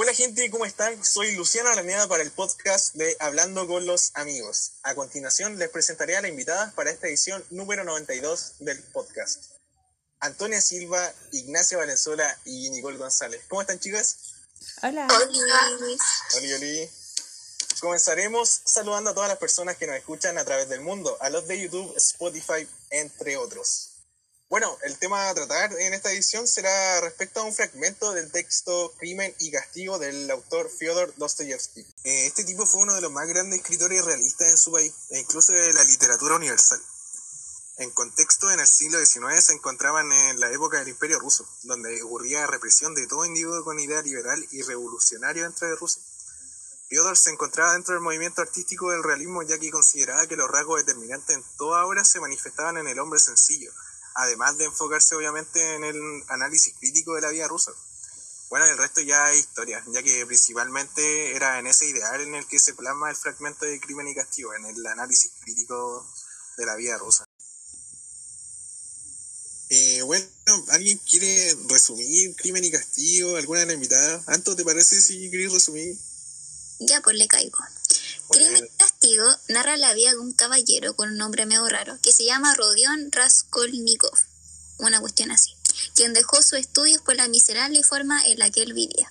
Hola gente, ¿cómo están? Soy Luciano Araneda para el podcast de Hablando con los Amigos. A continuación les presentaré a la invitada para esta edición número 92 del podcast. Antonia Silva, Ignacia Valenzuela y Nicole González. ¿Cómo están chicas? Hola. Hola. Oli, oli. Comenzaremos saludando a todas las personas que nos escuchan a través del mundo, a los de YouTube, Spotify, entre otros. Bueno, el tema a tratar en esta edición será respecto a un fragmento del texto Crimen y Castigo del autor Fyodor Dostoyevsky. Eh, este tipo fue uno de los más grandes escritores realistas en su país, e incluso de la literatura universal. En contexto, en el siglo XIX se encontraban en la época del Imperio Ruso, donde ocurría represión de todo individuo con idea liberal y revolucionaria dentro de Rusia. Fyodor se encontraba dentro del movimiento artístico del realismo ya que consideraba que los rasgos determinantes en toda obra se manifestaban en el hombre sencillo, además de enfocarse obviamente en el análisis crítico de la vida rusa. Bueno, el resto ya es historia, ya que principalmente era en ese ideal en el que se plasma el fragmento de Crimen y Castigo, en el análisis crítico de la vida rusa. Eh, bueno, ¿alguien quiere resumir Crimen y Castigo? ¿Alguna de las invitadas? Anto, ¿te parece si querés resumir? Ya pues le caigo. Crimen narra la vida de un caballero con un nombre medio raro que se llama Rodion Raskolnikov, una cuestión así, quien dejó sus estudios por la miserable forma en la que él vivía.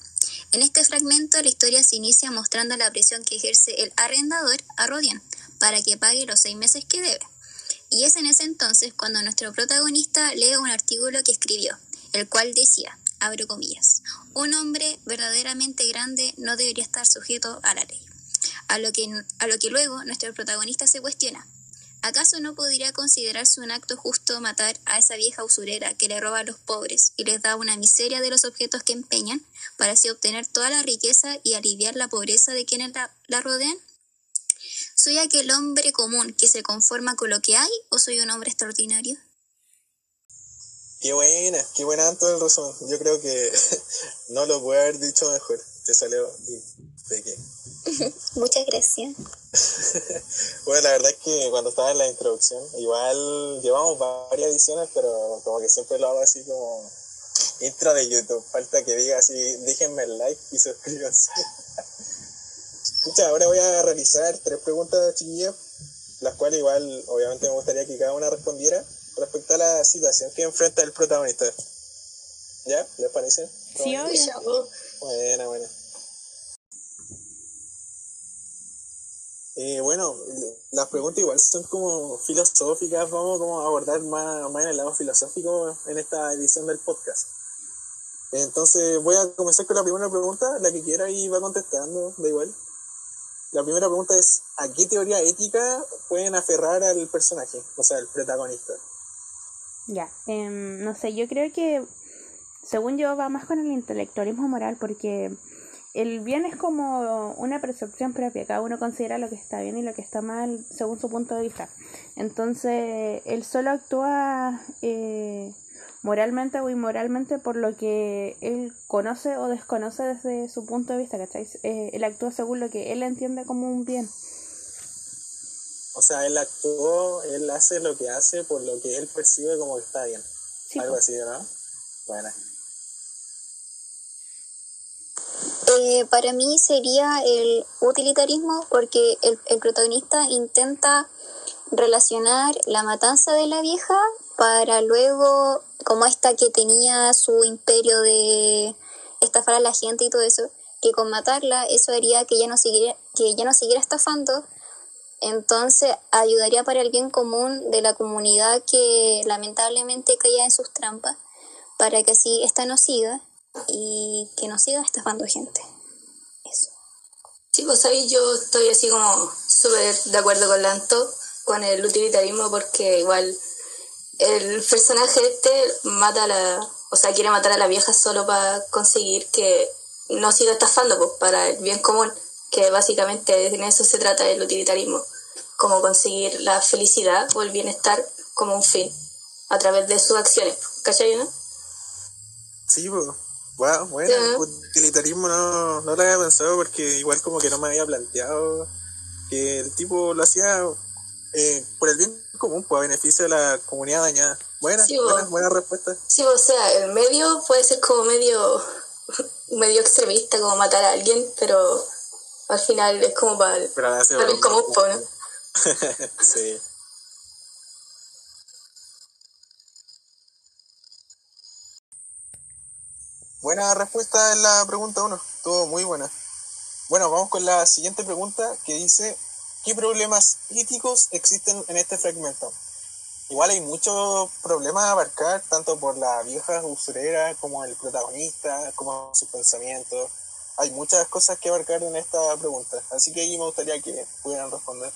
En este fragmento la historia se inicia mostrando la presión que ejerce el arrendador a Rodion para que pague los seis meses que debe. Y es en ese entonces cuando nuestro protagonista lee un artículo que escribió, el cual decía, abro comillas, un hombre verdaderamente grande no debería estar sujeto a la ley. A lo que, a lo que luego nuestro protagonista se cuestiona, ¿acaso no podría considerarse un acto justo matar a esa vieja usurera que le roba a los pobres y les da una miseria de los objetos que empeñan para así obtener toda la riqueza y aliviar la pobreza de quienes la, rodean? ¿Soy aquel hombre común que se conforma con lo que hay o soy un hombre extraordinario? Qué buena, qué buena todo el. Yo creo que no lo pude haber dicho mejor. Te salió impecable. Muchas gracias. bueno, la verdad es que cuando estaba en la introducción, igual llevamos varias ediciones, pero como que siempre lo hago así como intro de YouTube. Falta que diga así, déjenme el like y suscríbanse. Escucha, ahora voy a realizar tres preguntas, chiquillas, las cuales igual obviamente me gustaría que cada una respondiera respecto a la situación que enfrenta el protagonista. ¿Ya? ¿Les parece? Sí, obvio. Buena, buena. Eh, bueno, las preguntas igual son como filosóficas, vamos como a abordar más, más en el lado filosófico en esta edición del podcast. Entonces voy a comenzar con la primera pregunta, la que quiera y va contestando, da igual. La primera pregunta es, ¿a qué teoría ética pueden aferrar al personaje, o sea, al protagonista? Ya, em, no sé, yo creo que según yo va más con el intelectualismo moral porque el bien es como una percepción propia, cada uno considera lo que está bien y lo que está mal según su punto de vista. Entonces, él solo actúa eh, moralmente o inmoralmente por lo que él conoce o desconoce desde su punto de vista, ¿cachai? Eh, él actúa según lo que él entiende como un bien. O sea, él actuó, él hace lo que hace por lo que él percibe como que está bien. Sí, Algo así, ¿no? Bueno. Eh, para mí sería el utilitarismo porque el, protagonista intenta relacionar la matanza de la vieja para luego, como esta que tenía su imperio de estafar a la gente y todo eso, que con matarla eso haría que ya no siguiera, que ya no siguiera estafando, entonces ayudaría para el bien común de la comunidad que lamentablemente caía en sus trampas, para que así esta no siga y que no siga estafando gente. Sí, pues ahí yo estoy así como súper de acuerdo con Lanto, con el utilitarismo, porque igual el personaje este mata a la, o sea, quiere matar a la vieja solo para conseguir que no siga estafando, pues para el bien común, que básicamente en eso se trata el utilitarismo, como conseguir la felicidad o el bienestar como un fin a través de sus acciones, ¿cachai? No? Sí, pues. Wow, bueno, Ya. utilitarismo no, no lo había pensado porque igual como que no me había planteado que el tipo lo hacía eh, por el bien común, pues a beneficio de la comunidad dañada. Buena, Sí, buena, buena respuesta. Sí, o sea, el medio puede ser como medio medio extremista como matar a alguien, pero al final es como para, hace para el común, ¿no? sí. Buena respuesta en la pregunta 1. Estuvo muy buena. Bueno, vamos con la siguiente pregunta que dice, ¿qué problemas éticos existen en este fragmento? Igual hay muchos problemas a abarcar, tanto por la vieja usurera como el protagonista, como sus pensamientos. Hay muchas cosas que abarcar en esta pregunta, así que ahí me gustaría que pudieran responder.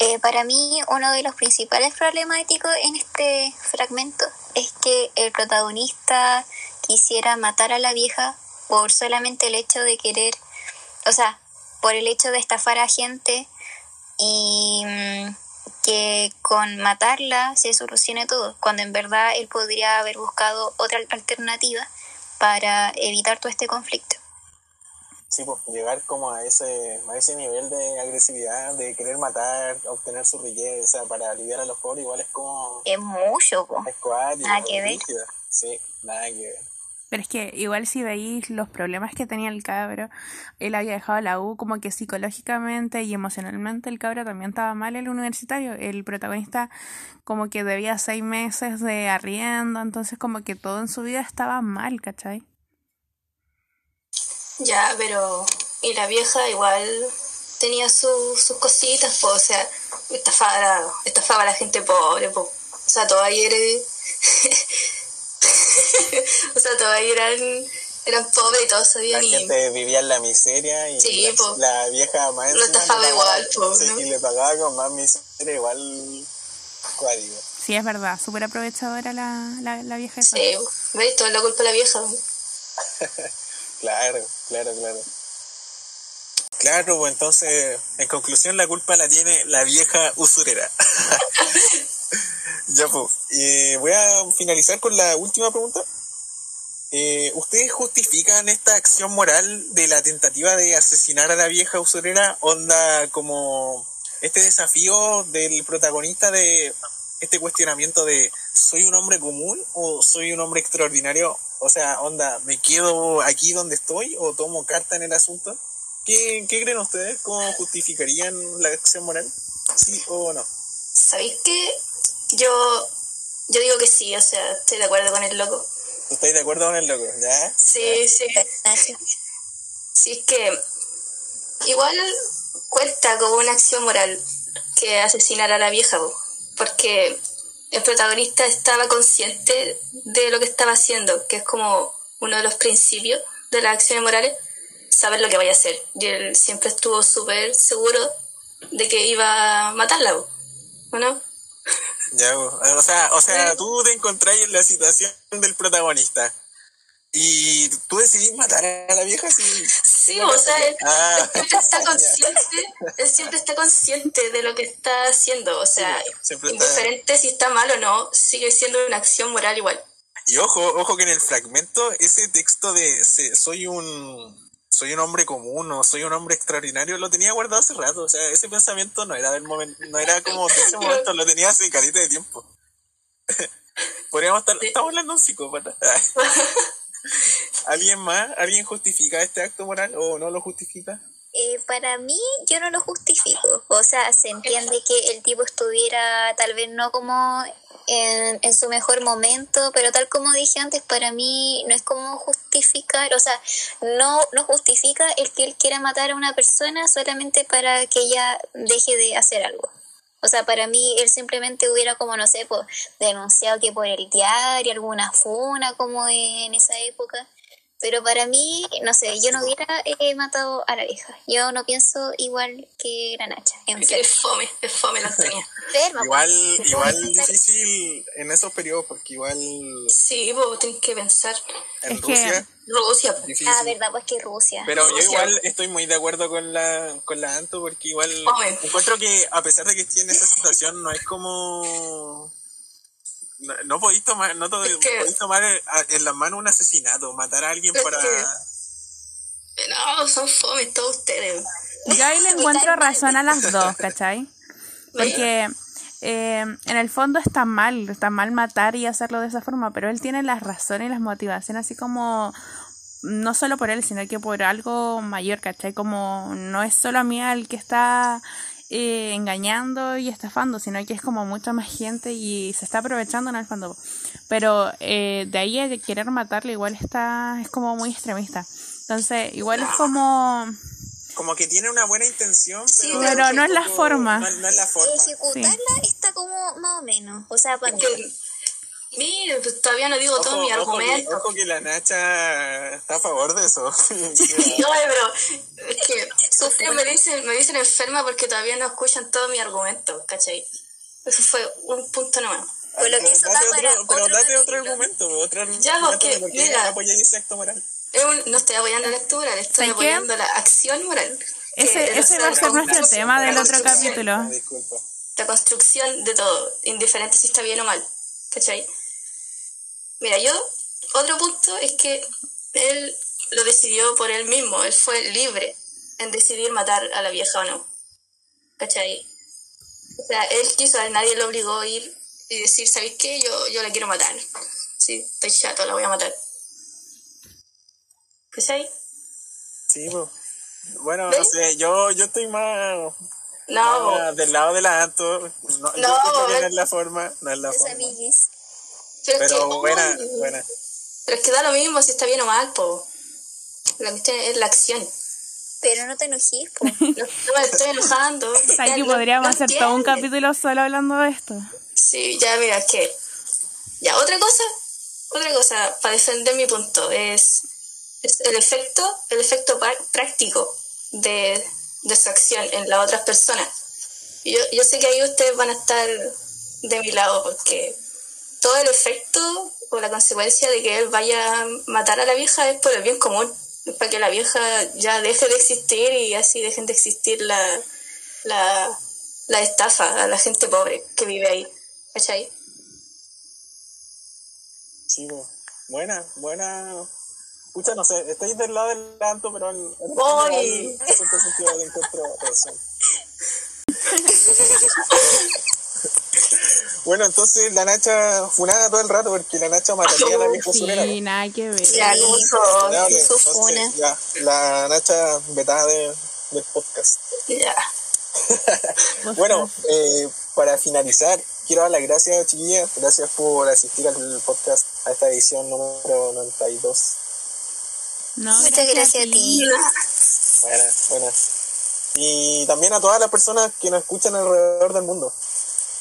Eh, para mí, uno de los principales problemas éticos en este fragmento es que el protagonista quisiera matar a la vieja por solamente el hecho de querer, o sea, por el hecho de estafar a gente y mm, que con matarla se solucione todo, cuando en verdad él podría haber buscado otra alternativa para evitar todo este conflicto. Sí, pues llegar como a ese, a ese nivel de agresividad, de querer matar, obtener su riqueza para aliviar a los pobres, igual es como Es mucho, po. es cuático, Nada que ver. rígido. Sí, nada que ver. Pero es que igual si veis los problemas que tenía el cabro, él había dejado la U como que psicológicamente y emocionalmente el cabro también estaba mal el universitario. El protagonista como que debía seis meses de arriendo, entonces como que todo en su vida estaba mal, ¿cachai? Ya, pero. Y la vieja igual tenía su- sus cositas, po, o sea, estafaba, estafaba a la gente pobre, po. O sea, todas ahí eran. o sea, todas ahí eran, eran pobres y todos La sabían y. gente vivía en la miseria y Sí, la, la vieja más Lo estafaba igual, po, sí, ¿no? y le pagaba con más miseria igual cuático. Sí, es verdad, súper aprovechadora la, la, la vieja. Sí, ¿veis? Todo es la culpa de la vieja. Claro, claro, claro. Claro, pues entonces, en conclusión, la culpa la tiene la vieja usurera. ya, pues. eh, voy a finalizar con la última pregunta. Eh, ¿Ustedes justifican esta acción moral de la tentativa de asesinar a la vieja usurera? Onda como este desafío del protagonista de este cuestionamiento de ¿soy un hombre común o soy un hombre extraordinario? O sea, onda, ¿me quedo aquí donde estoy o tomo carta en el asunto? ¿Qué, qué creen ustedes? ¿Cómo justificarían la acción moral? ¿Sí o no? ¿Sabéis qué? Yo, yo digo que sí, o sea, estoy de acuerdo con el loco. ¿Tú estáis de acuerdo con el loco? ¿Ya? Sí, sí. Sí, es que igual cuenta como una acción moral que asesinar a la vieja, po, porque el protagonista estaba consciente de lo que estaba haciendo, que es como uno de los principios de las acciones morales, saber lo que vaya a hacer. Y él siempre estuvo súper seguro de que iba a matarla, po, ¿o no? Ya, o sea, o sea, tú te encontrás en la situación del protagonista. Y tú decidís matar a la vieja si... Sí, o sea, él, Ah, siempre está consciente, él siempre está consciente de lo que está haciendo, o sea, está- indiferente si está mal o no, sigue siendo una acción moral igual. Y ojo, ojo que en el fragmento ese texto de se- soy un soy un hombre común o soy un hombre extraordinario lo tenía guardado hace rato, o sea, ese pensamiento no era del momento, no era como de ese momento, lo tenía hace carita de tiempo. Podríamos estar, estamos hablando de un psicópata. ¿Alguien más? ¿Alguien justifica este acto moral o no lo justifica? Eh, para mí, yo no lo justifico. O sea, se entiende que el tipo estuviera tal vez no como en, en su mejor momento, pero tal como dije antes, para mí no es como justificar, o sea, no, no justifica el que él quiera matar a una persona solamente para que ella deje de hacer algo. O sea, para mí él simplemente hubiera como, no sé, pues, denunciado que por el diario, alguna funa como en esa época. Pero para mí, no sé, yo no hubiera eh, matado a la vieja. Yo no pienso igual que la Nacha. Es fome, es fome la Antonia. Igual, pues. igual difícil en esos periodos porque igual Sí, vos tenés que pensar. en Es que- Rusia Rusia, difícil. Ah, verdad, pues que Rusia. Pero yo igual estoy muy de acuerdo con la, con la Anto porque igual Fome. encuentro que a pesar de que esté en esa situación no es como... No, no podéis tomar, no to- Es que- podéis tomar a- en las manos un asesinato, matar a alguien para... que- no, son fomes todos ustedes. Yo ahí le encuentro razón a las dos, ¿cachai? Porque eh, en el fondo está mal, está mal matar y hacerlo de esa forma, pero él tiene las razones y las motivaciones así como no solo por él, sino que por algo mayor, ¿cachai? Como no es solo a mí el que está eh, engañando y estafando, sino que es como mucha más gente y se está aprovechando en el fondo. Pero eh, de ahí a querer matarle igual está, es como muy extremista. Entonces, igual es como... Como que tiene una buena intención, Sí, pero, pero no es la forma. No, no es la forma. Ejecutarla está como más o menos. O sea, para mí. Que- Mire, pues todavía no digo todo Ojo, mi ojo que, argumento. ojo que la Nacha está a favor de eso. Sí, oye, pero es que ustedes me dicen, me dicen enferma porque todavía no escuchan todo mi argumento, ¿cachai? Eso fue un punto nomás. Con lo que Pero eso date otro, pero otro date otro argumento, otro argumento Ya, por qué mira. apoyáis ese acto moral. Un- no estoy apoyando la acto moral, estoy ¿Sabes qué? apoyando la acción moral. Ese, es ese va a ser nuestro tema del otro capítulo. Ah, Disculpa. La construcción de todo, indiferente si está bien o mal, ¿cachai? Mira, yo, otro punto es que él lo decidió por él mismo, él fue libre en decidir matar a la vieja o no, ¿cachai? O sea, él quiso, nadie lo obligó a ir y decir, ¿sabéis qué? Yo, yo la quiero matar. Sí, estoy chato, la voy a matar. ¿Cachai? Sí, pues. Bueno, no sé, yo, yo estoy más, No, del lado del Anto. No, yo No, creo que no es la forma, no es la forma. amiguis. pero, es que, Pero buena, buena. Pero es que da lo mismo si está bien o mal, po. La cuestión es la acción. Pero no te enojes, po. No, no me estoy enojando. O sea, Ya, que no- podríamos no hacer todo un capítulo solo hablando de esto. Sí, ya mira, es que... Ya, otra cosa, otra cosa para defender mi punto es, es el efecto, el efecto práctico de, de su acción en las otras personas. Yo, yo sé que ahí ustedes van a estar de mi lado porque todo el efecto o la consecuencia de que él vaya a matar a la vieja es por el bien común, es para que la vieja ya deje de existir y así dejen de existir la, la, la estafa a la gente pobre que vive ahí. ¿Cachai? Pues. Buena, buena. Escucha, no sé, estáis del lado del Anto, pero en el Voy. en sentido le encuentro razón. Bueno, entonces la Nacha funada todo el rato porque la Nacha mataría a la vieja usurera. Sí, nada que ver. Ya. Dale, su entonces, funa. ya, la Nacha vetada de, del podcast. Ya. Bueno, eh, para finalizar, quiero dar las gracias, chiquillas. Gracias por asistir al podcast, a esta edición número 92. No, Muchas gracias a ti. Buena, buena. Y también a todas las personas que nos escuchan alrededor del mundo.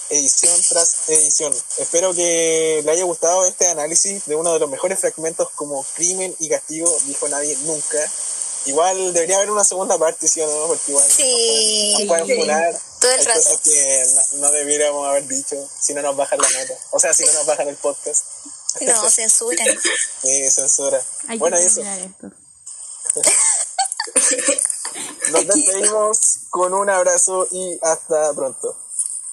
Edición tras edición. Espero que le haya gustado este análisis de uno de los mejores fragmentos como crimen y castigo, dijo nadie nunca. Igual debería haber una segunda parte, ¿sí o no? Porque igual Sí. nos pueden funar. Todo el Hay rato. cosas que no, no debiéramos haber dicho, si no nos bajan la nota. O sea, si no nos bajan el podcast. No, censuran. Sí, censura. Hay bueno, que eso. esto. Nos despedimos con un abrazo y hasta pronto.